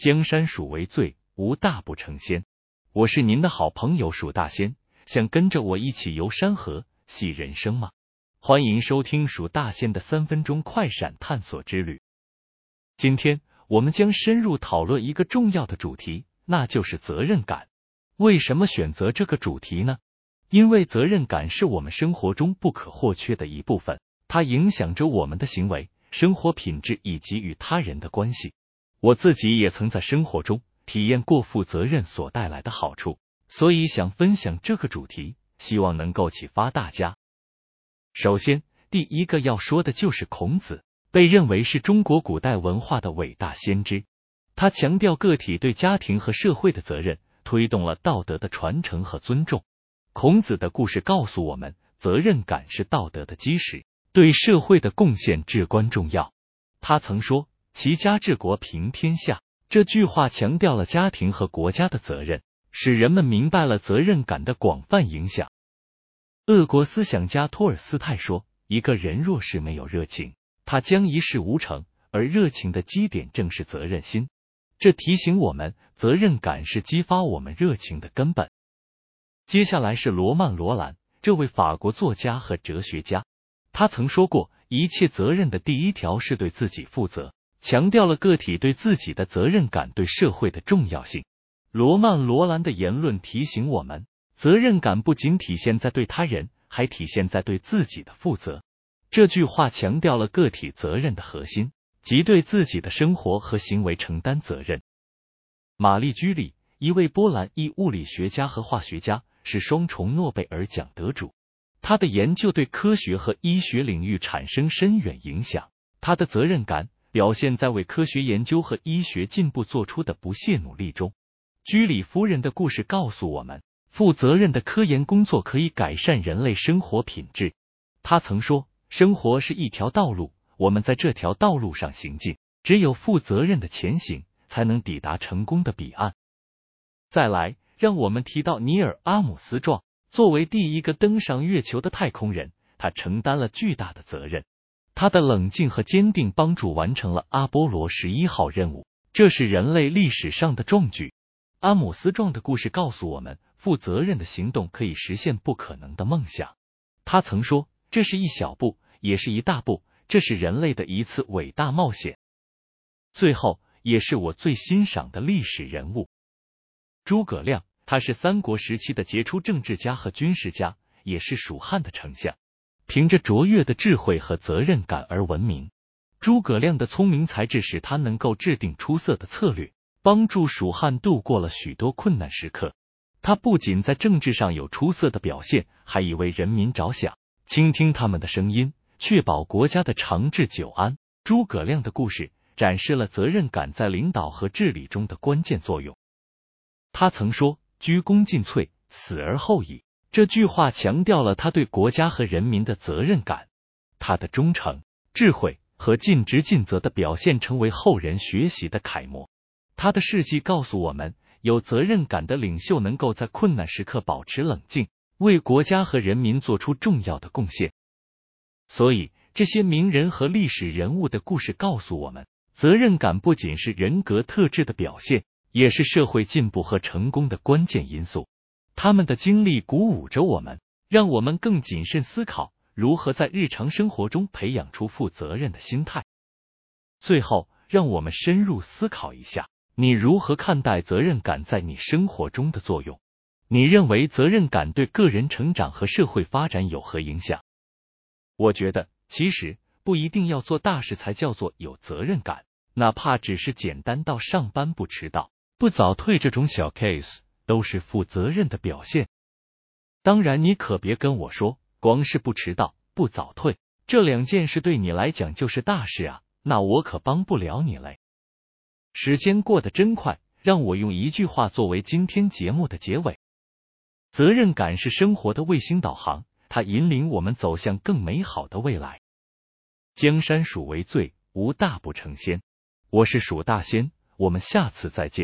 江山属为最，无大不成仙。我是您的好朋友蜀大仙，想跟着我一起游山河、戏人生吗？欢迎收听蜀大仙的三分钟快闪探索之旅。今天我们将深入讨论一个重要的主题，那就是责任感。为什么选择这个主题呢？因为责任感是我们生活中不可或缺的一部分，它影响着我们的行为。生活品质以及与他人的关系，我自己也曾在生活中体验过负责任所带来的好处，所以想分享这个主题，希望能够启发大家。首先，第一个要说的就是孔子，被认为是中国古代文化的伟大先知，他强调个体对家庭和社会的责任，推动了道德的传承和尊重。孔子的故事告诉我们，责任感是道德的基石。对社会的贡献至关重要。他曾说：“齐家治国平天下。”这句话强调了家庭和国家的责任，使人们明白了责任感的广泛影响。俄国思想家托尔斯泰说：“一个人若是没有热情，他将一事无成。而热情的基点正是责任心。”这提醒我们，责任感是激发我们热情的根本。接下来是罗曼·罗兰，这位法国作家和哲学家。他曾说过，一切责任的第一条是对自己负责，强调了个体对自己的责任感对社会的重要性。罗曼·罗兰的言论提醒我们，责任感不仅体现在对他人，还体现在对自己的负责。这句话强调了个体责任的核心，即对自己的生活和行为承担责任。玛丽居里，一位波兰裔物理学家和化学家，是双重诺贝尔奖得主。他的研究对科学和医学领域产生深远影响，他的责任感表现在为科学研究和医学进步做出的不懈努力中。居里夫人的故事告诉我们，负责任的科研工作可以改善人类生活品质。他曾说：“生活是一条道路，我们在这条道路上行进，只有负责任的前行，才能抵达成功的彼岸。”再来，让我们提到尼尔·阿姆斯壮。作为第一个登上月球的太空人，他承担了巨大的责任。他的冷静和坚定帮助完成了阿波罗十一号任务，这是人类历史上的壮举。阿姆斯壮的故事告诉我们，负责任的行动可以实现不可能的梦想。他曾说：“这是一小步，也是一大步，这是人类的一次伟大冒险。”最后，也是我最欣赏的历史人物——诸葛亮。他是三国时期的杰出政治家和军事家，也是蜀汉的丞相。凭着卓越的智慧和责任感而闻名。诸葛亮的聪明才智使他能够制定出色的策略，帮助蜀汉度过了许多困难时刻。他不仅在政治上有出色的表现，还以为人民着想，倾听他们的声音，确保国家的长治久安。诸葛亮的故事展示了责任感在领导和治理中的关键作用。他曾说。鞠躬尽瘁，死而后已。这句话强调了他对国家和人民的责任感，他的忠诚、智慧和尽职尽责的表现成为后人学习的楷模。他的事迹告诉我们，有责任感的领袖能够在困难时刻保持冷静，为国家和人民做出重要的贡献。所以，这些名人和历史人物的故事告诉我们，责任感不仅是人格特质的表现。也是社会进步和成功的关键因素。他们的经历鼓舞着我们，让我们更谨慎思考如何在日常生活中培养出负责任的心态。最后，让我们深入思考一下：你如何看待责任感在你生活中的作用？你认为责任感对个人成长和社会发展有何影响？我觉得，其实不一定要做大事才叫做有责任感，哪怕只是简单到上班不迟到。不早退这种小 case 都是负责任的表现。当然，你可别跟我说，光是不迟到、不早退这两件事对你来讲就是大事啊，那我可帮不了你嘞。时间过得真快，让我用一句话作为今天节目的结尾：责任感是生活的卫星导航，它引领我们走向更美好的未来。江山属为最，无大不成仙。我是蜀大仙，我们下次再见。